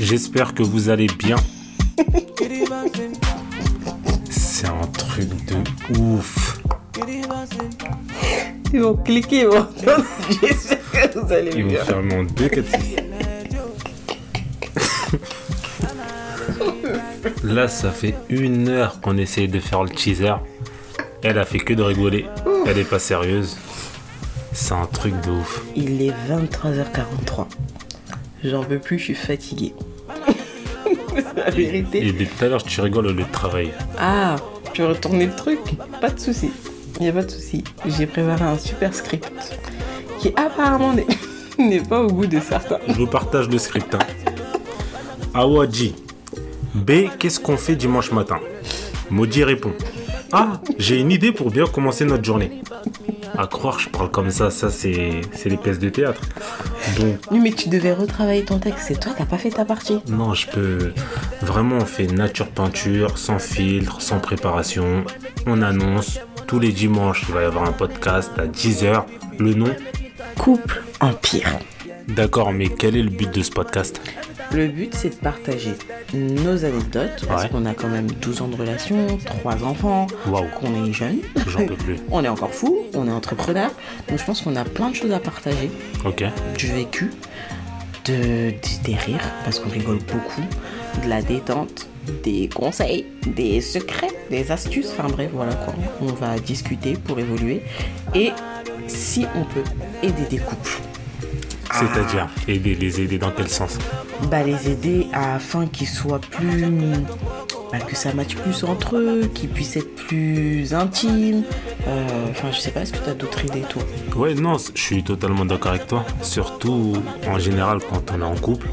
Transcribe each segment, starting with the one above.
J'espère que vous allez bien. C'est un truc de ouf. Ils vont cliquer, ils vont J'espère que vous allez Ils vont bien. faire mon 2, 4, 6. Là, ça fait une heure qu'on essaye de faire le teaser. Elle a fait que de rigoler. Elle est pas sérieuse. C'est un truc de ouf. Il est 23h43. J'en peux plus, je suis fatiguée. C'est la vérité. Et depuis tout à l'heure, tu rigoles au lieu de travailler. Ah, tu veux retourner le truc Pas de souci. Il n'y a pas de souci. J'ai préparé un super script qui apparemment n'est- pas au goût de certains. Je vous partage le script. Hein. Awadji. B, qu'est-ce qu'on fait dimanche matin? Maudit répond. Ah, j'ai une idée pour bien commencer notre journée. À croire, je parle comme ça, ça c'est c'est les pièces de théâtre. Donc, Oui, mais tu devais retravailler ton texte. C'est toi, t'as pas fait ta partie. non, je peux. Vraiment, on fait nature peinture, sans filtre, sans préparation. On annonce. Tous les dimanches, il va y avoir un podcast à 10h. Le nom? Couple empire. D'accord, mais quel est le but de ce podcast? Le but, c'est de partager nos anecdotes, parce qu'on a quand même 12 ans de relation, 3 enfants, qu'on est jeune, J'en peux plus. on est encore fou, on est entrepreneur. Donc je pense qu'on a plein de choses à partager, Ok. du vécu, de, de- des rires, parce qu'on rigole beaucoup, de la détente, des conseils, des secrets, des astuces, enfin bref, voilà quoi. On va discuter pour évoluer. Et si on peut aider des couples, C'est-à-dire aider, les aider dans quel sens? Bah, les aider afin qu'ils soient plus. bah, que ça matche plus entre eux, qu'ils puissent être plus intimes. Euh, Enfin, je sais pas, est-ce que tu as d'autres idées, toi? Ouais, non, je suis totalement d'accord avec toi. Surtout, en général, quand on est en couple,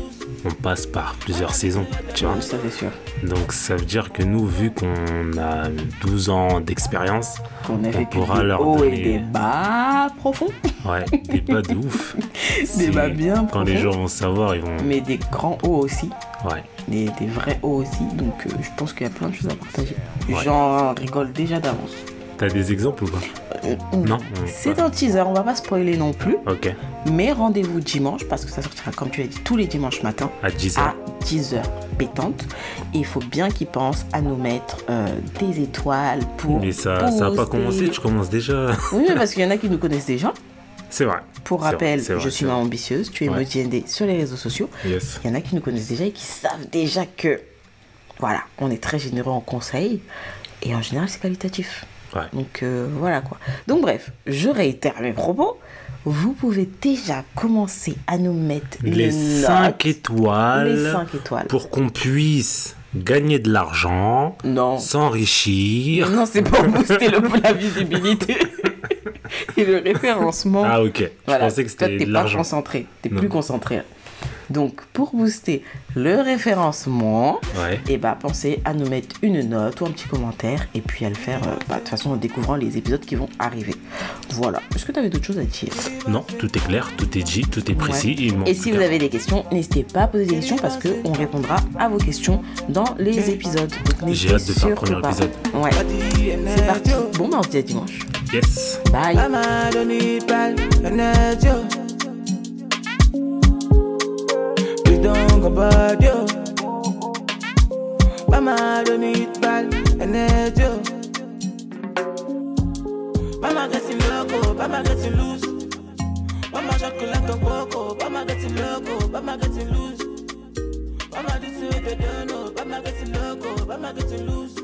on passe par plusieurs saisons, tu vois. Ça, c'est sûr. Donc, ça veut dire que nous, vu qu'on a 12 ans d'expérience, On pourra leur donner- et des bas ouais, des bas de ouf. des C'est- bas bien Quand les gens vont savoir, ils vont. mais des grands hauts aussi. Ouais. Des, des vrais hauts aussi. Donc, euh, je pense qu'il y a plein de choses à partager. Ouais. J'en rigole déjà d'avance. T'as des exemples ou pas? Non C'est un teaser, on va pas spoiler non plus. Ok. Mais rendez-vous dimanche, parce que ça sortira, comme tu l'as dit, tous les dimanches matins. À 10 à heures. 10h pétante. Et il faut bien qu'ils pensent à nous mettre euh, des étoiles pour. Mais ça ça a pas commencé, tu commences déjà. Oui, mais parce qu'il y en a qui nous connaissent déjà. C'est vrai. Pour rappel, vrai, je suis maman ambitieuse, tu es Ouais. Sur les réseaux sociaux. Yes. Il y en a qui nous connaissent déjà et qui savent déjà que. Voilà, on est très généreux en conseils. Et en général, c'est qualitatif. Ouais. Donc euh, voilà quoi. Donc bref, je réitère mes propos. Vous pouvez déjà commencer à nous mettre Les notes. 5 étoiles. Les 5 étoiles. pour qu'on puisse gagner de l'argent, s'enrichir. Non, c'est pour booster le, la visibilité et le référencement. Ah ok, Voilà. je pensais que c'était t'es de pas l'argent. concentré. T'es plus concentré. Donc, pour booster le référencement, Ouais. et bah, pensez à nous mettre une note ou un petit commentaire et puis à le faire euh, bah, de toute façon en découvrant les épisodes qui vont arriver. Voilà. Est-ce que tu avais d'autres choses à dire? Non, tout est clair, tout est dit, tout est précis. Ouais. Et si vous avez des questions, n'hésitez pas à poser des questions parce qu'on répondra à vos questions dans les épisodes. J'ai hâte de faire le premier épisode. Ouais. C'est parti. Bon, bah, on se dit à dimanche. Yes. Bye. I bad yo. Mama, don't need bad energy. Mama getting loco, mama getting loose. Mama chocolate and cocoa, mama getting loco, mama getting loose. Mama this way they don't know, mama getting loco, mama getting loose.